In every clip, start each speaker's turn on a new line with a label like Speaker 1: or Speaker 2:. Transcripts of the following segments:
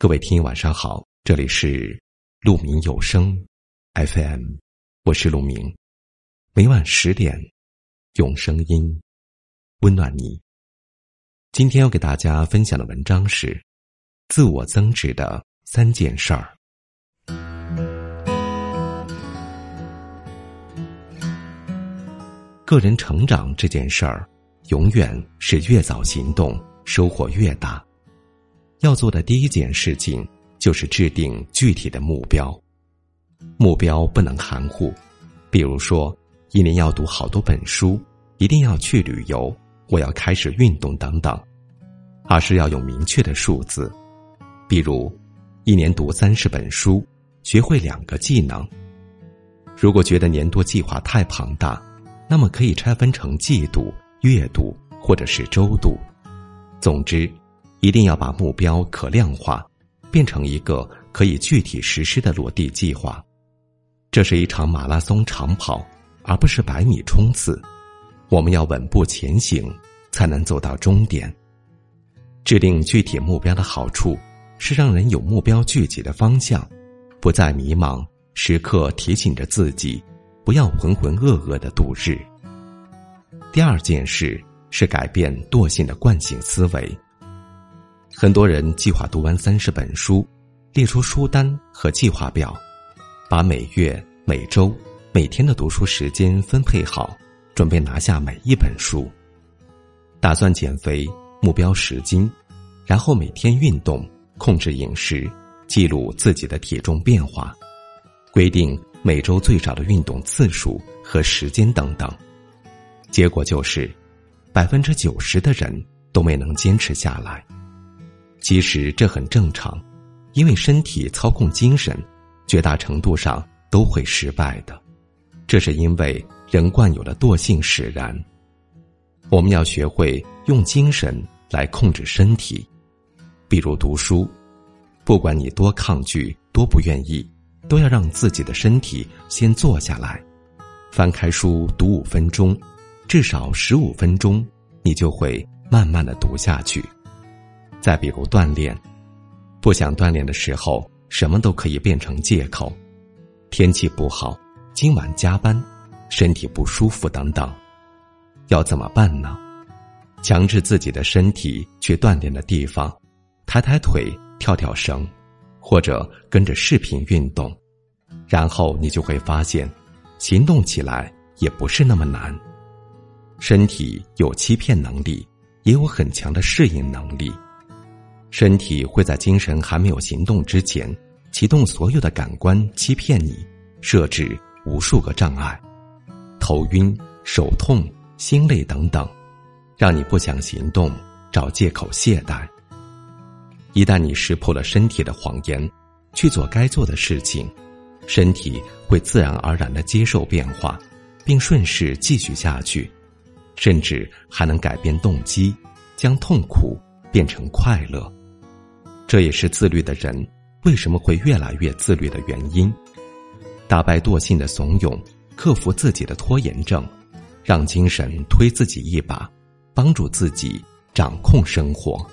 Speaker 1: 各位听友晚上好，这里是鹿鸣有声 FM，我是鹿鸣，每晚十点用声音温暖你。今天要给大家分享的文章是自我增值的三件事儿。个人成长这件事儿，永远是越早行动收获越大。要做的第一件事情就是制定具体的目标，目标不能含糊，比如说一年要读好多本书，一定要去旅游，我要开始运动等等，而是要有明确的数字，比如一年读三十本书，学会两个技能。如果觉得年度计划太庞大，那么可以拆分成季度、月度或者是周度，总之。一定要把目标可量化，变成一个可以具体实施的落地计划。这是一场马拉松长跑，而不是百米冲刺。我们要稳步前行，才能走到终点。制定具体目标的好处是让人有目标聚集的方向，不再迷茫，时刻提醒着自己，不要浑浑噩噩的度日。第二件事是改变惰性的惯性思维。很多人计划读完三十本书，列出书单和计划表，把每月、每周、每天的读书时间分配好，准备拿下每一本书。打算减肥，目标十斤，然后每天运动，控制饮食，记录自己的体重变化，规定每周最少的运动次数和时间等等。结果就是，百分之九十的人都没能坚持下来。其实这很正常，因为身体操控精神，绝大程度上都会失败的。这是因为人惯有的惰性使然。我们要学会用精神来控制身体，比如读书，不管你多抗拒、多不愿意，都要让自己的身体先坐下来，翻开书读五分钟，至少十五分钟，你就会慢慢的读下去。再比如锻炼，不想锻炼的时候，什么都可以变成借口，天气不好，今晚加班，身体不舒服等等，要怎么办呢？强制自己的身体去锻炼的地方，抬抬腿，跳跳绳，或者跟着视频运动，然后你就会发现，行动起来也不是那么难。身体有欺骗能力，也有很强的适应能力。身体会在精神还没有行动之前，启动所有的感官欺骗你，设置无数个障碍，头晕、手痛、心累等等，让你不想行动，找借口懈怠。一旦你识破了身体的谎言，去做该做的事情，身体会自然而然的接受变化，并顺势继续下去，甚至还能改变动机，将痛苦变成快乐。这也是自律的人为什么会越来越自律的原因。打败惰性的怂恿，克服自己的拖延症，让精神推自己一把，帮助自己掌控生活。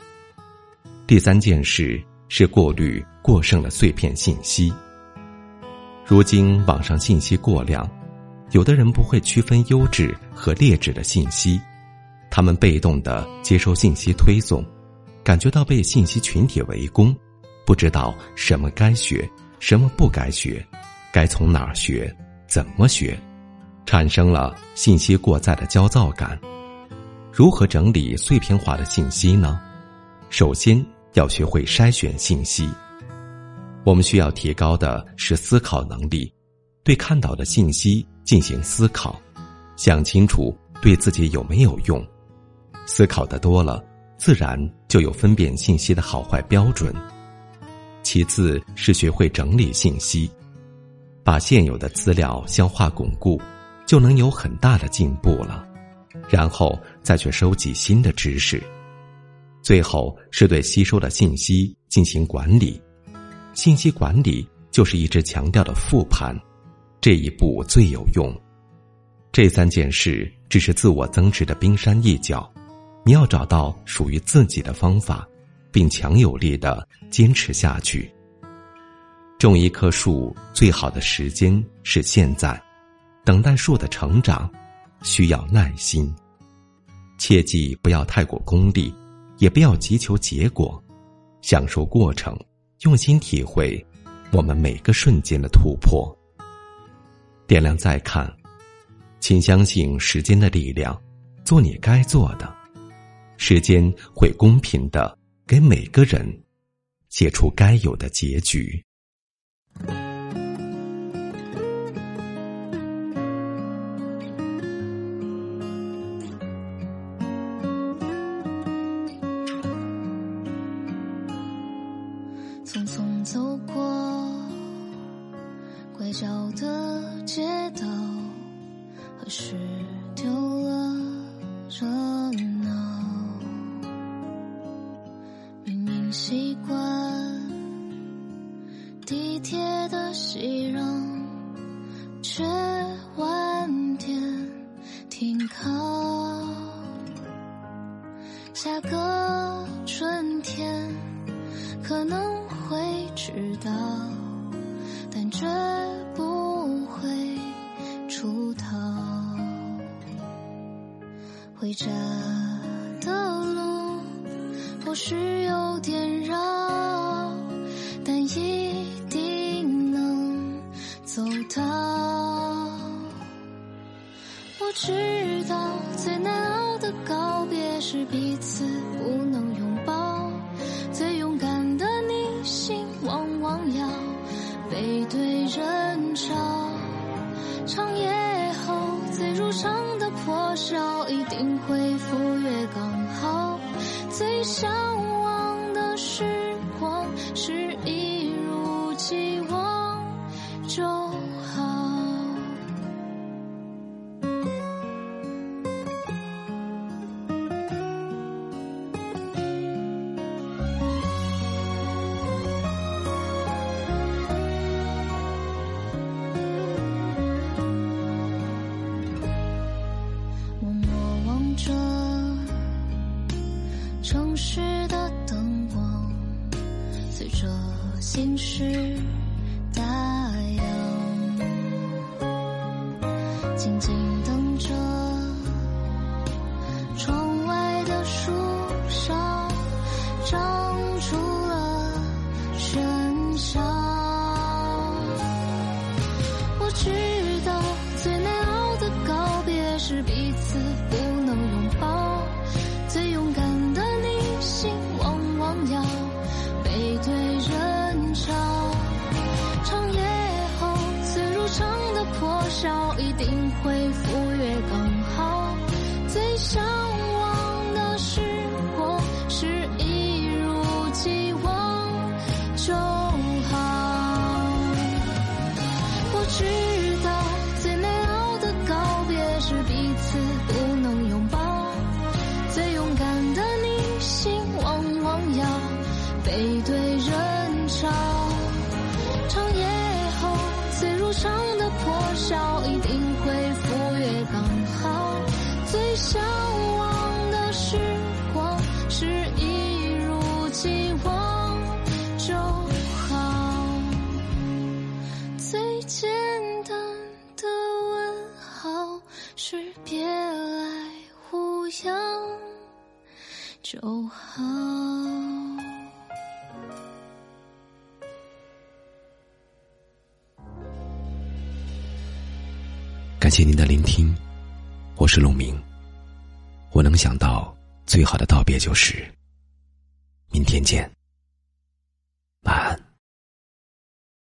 Speaker 1: 第三件事是过滤过剩的碎片信息。如今网上信息过量，有的人不会区分优质和劣质的信息，他们被动的接收信息推送。感觉到被信息群体围攻，不知道什么该学，什么不该学，该从哪儿学，怎么学，产生了信息过载的焦躁感。如何整理碎片化的信息呢？首先要学会筛选信息。我们需要提高的是思考能力，对看到的信息进行思考，想清楚对自己有没有用。思考的多了。自然就有分辨信息的好坏标准。其次是学会整理信息，把现有的资料消化巩固，就能有很大的进步了。然后再去收集新的知识。最后是对吸收的信息进行管理。信息管理就是一直强调的复盘，这一步最有用。这三件事只是自我增值的冰山一角。你要找到属于自己的方法，并强有力的坚持下去。种一棵树最好的时间是现在，等待树的成长需要耐心。切记不要太过功利，也不要急求结果，享受过程，用心体会我们每个瞬间的突破。点亮再看，请相信时间的力量，做你该做的，时间会公平的给每个人写出该有的结局。
Speaker 2: 匆匆走过拐角的街道，何时丢了热熙攘，却晚点停靠。下个春天可能。会迟到，但绝不会出逃。回家的路或许有点绕，走到。我知道最难熬的告别是彼此不能拥抱，最勇敢的逆行往往。要背对人潮，长夜后最如常的破晓，一定会赴约刚好。最向往的是静静等着窗外的树上长出了喧嚣。我知道最难熬的告别是别向往的时光是一如既往就好。我知道最美好的告别是彼此不能拥抱，最勇敢的你心往往要背对人潮，长夜后最如常的。破晓一定向往的时光是一如既往就好。最简单的问好是别来无恙就好。
Speaker 1: 感谢您的聆听，我是陆明。我能想到最好的道别就是明天见。晚安。